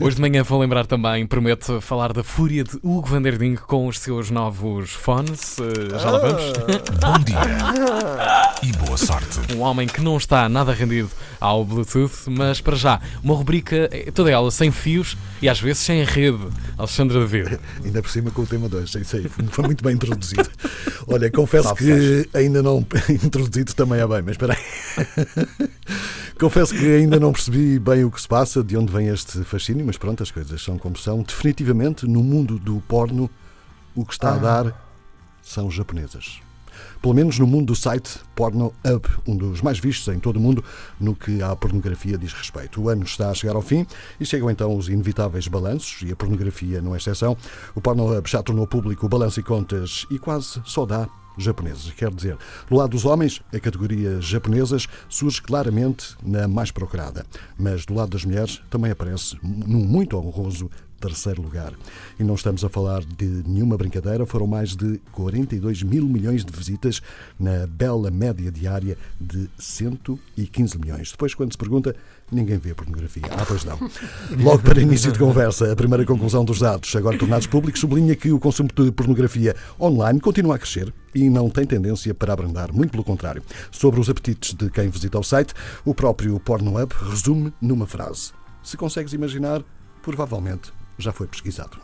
Hoje de manhã vou lembrar também, prometo, falar da fúria de Hugo Van der Ding com os seus novos fones. Uh, já lá vamos. Bom dia e boa sorte. Um homem que não está nada rendido ao Bluetooth, mas para já, uma rubrica eh, toda ela sem fios e às vezes sem rede. Alexandre David. Ainda por cima com o tema 2, isso aí foi muito bem introduzido. Olha, confesso que ainda não introduzido também é bem, mas espera aí. Confesso que ainda não percebi bem o que se passa, de onde vem este fascínio, mas pronto, as coisas são como são. Definitivamente, no mundo do porno, o que está a dar são japonesas. Pelo menos no mundo do site Porno Hub, um dos mais vistos em todo o mundo no que à pornografia diz respeito. O ano está a chegar ao fim e chegam então os inevitáveis balanços, e a pornografia não é exceção. O Porno Hub já tornou público o balanço e contas e quase só dá japoneses. Quer dizer, do lado dos homens, a categoria japonesas surge claramente na mais procurada, mas do lado das mulheres também aparece num muito honroso terceiro lugar. E não estamos a falar de nenhuma brincadeira, foram mais de 42 mil milhões de visitas na bela média diária de 115 milhões. Depois, quando se pergunta, ninguém vê pornografia. Ah, pois não. Logo para início de conversa, a primeira conclusão dos dados, agora tornados públicos, sublinha que o consumo de pornografia online continua a crescer e não tem tendência para abrandar, muito pelo contrário. Sobre os apetites de quem visita o site, o próprio Pornhub resume numa frase. Se consegues imaginar, provavelmente já foi pesquisado.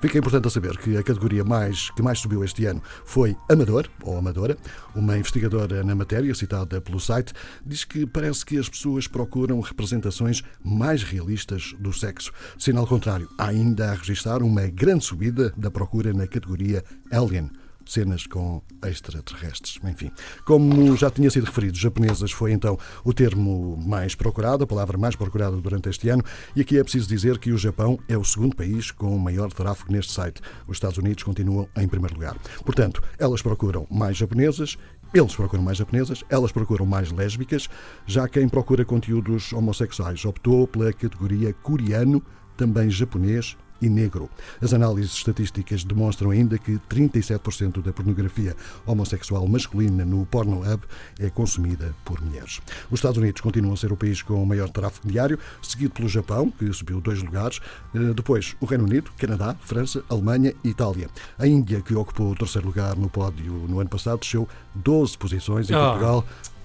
Fica importante a saber que a categoria mais, que mais subiu este ano foi Amador, ou Amadora. Uma investigadora na matéria, citada pelo site, diz que parece que as pessoas procuram representações mais realistas do sexo. Ao contrário, ainda a registrar uma grande subida da procura na categoria Alien cenas com extraterrestres. Enfim, como já tinha sido referido, japonesas foi então o termo mais procurado, a palavra mais procurada durante este ano, e aqui é preciso dizer que o Japão é o segundo país com maior tráfego neste site. Os Estados Unidos continuam em primeiro lugar. Portanto, elas procuram mais japonesas eles procuram mais japonesas, elas procuram mais lésbicas, já quem procura conteúdos homossexuais optou pela categoria coreano, também japonês e negro. As análises estatísticas demonstram ainda que 37% da pornografia homossexual masculina no Pornhub é consumida por mulheres. Os Estados Unidos continuam a ser o país com o maior tráfego diário, seguido pelo Japão, que subiu dois lugares, eh, depois o Reino Unido, Canadá, França, Alemanha e Itália. A Índia, que ocupou o terceiro lugar no pódio no ano passado, desceu 12 posições e Ah. Portugal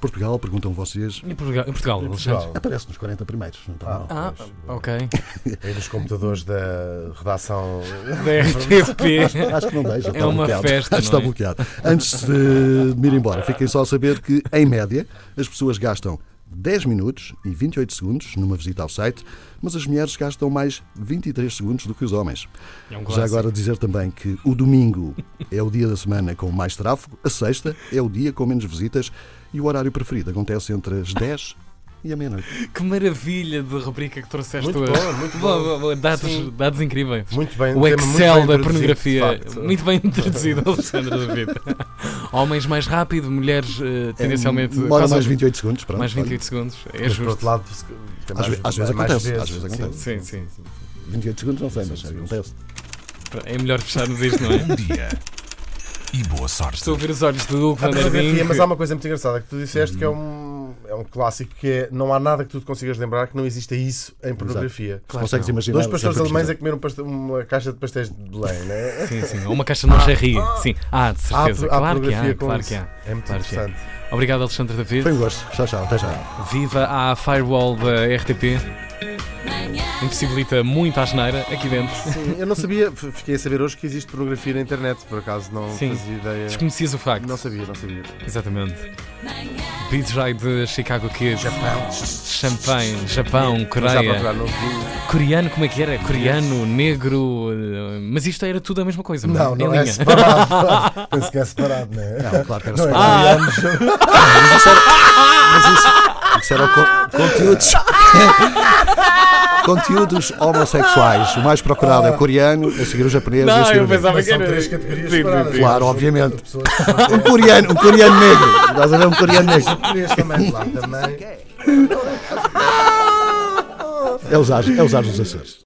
Portugal, perguntam vocês, Em Portugal, em Portugal, Alexandre. aparece nos 40 primeiros. Não está mal. Ah, ok. Aí nos computadores da redação. Da RTP. Acho que não deixa. É está uma bloqueado. festa, Acho que está é? bloqueado. Antes de me ir embora, fiquem só a saber que, em média, as pessoas gastam 10 minutos e 28 segundos numa visita ao site, mas as mulheres gastam mais 23 segundos do que os homens. É um Já agora dizer também que o domingo é o dia da semana com mais tráfego, a sexta é o dia com menos visitas e o horário preferido acontece entre as 10 e a meia-noite. Que maravilha de rubrica que trouxeste Muito hoje. boa, muito Boa, boa. boa, boa. Dados, Sim. dados incríveis. Muito bem. O tema Excel muito bem da introduzido, pornografia. de facto. Muito bem introduzido, Alexandre David. Homens mais rápido, mulheres eh, tendencialmente. Demora quase- mais 28 segundos. Pronto, mais olha. 28 segundos. É Mas por justo. outro lado, tem Às ve- às vezes mais acontece, às vezes acontece. Sim, sim. 28 segundos não sei, mas Sim, sim. acontece. É melhor fecharmos isto, não é? Bom dia e boa sorte. Estou a ver os olhos do Hugo A Van der Ding. pornografia, mas há uma coisa muito engraçada que tu disseste que é um, é um clássico que é não há nada que tu te consigas lembrar que não exista isso em pornografia. Se consegues não. imaginar. Dois pastores sempre alemães a comer um uma caixa de pastéis de Belém, né? Sim, sim. Ou uma caixa de lingerie. Sim. Ah, de Há, certeza. há Claro que há. com Claro isso. que há. É muito Claro há. interessante. Obrigado, Alexandre David. Foi um gosto. Tchau, tchau. Até já. Viva à firewall da RTP. Impossibilita muito a asneira aqui dentro. Sim, eu não sabia, fiquei a saber hoje que existe pornografia na internet, por acaso não Sim. fazia ideia. Desconhecias o facto. Não sabia, não sabia. Exatamente. DJ de Chicago Kids. Japão. Champanhe, Japão, Já Coreia. Coreano, como é que era? Coreano, negro. eh, Mas isto era tudo a mesma coisa, não, Não, não Em é linha. separado. Penso que é separado, não é? Não, claro que era Não é separado. coreanos. Mas isso era, mas isso, isso era o co- conteúdos. homossexuais. O mais procurado é o coreano, a seguir o japonês e a Não, seguir o negro. pensava Mas que são era. três categorias Sim, sim, separadas. sim. Claro, obviamente. Um coreano, um coreano negro. Estás a ver um coreano negro? Japonês também, lá também. É usar, é usar os Açores.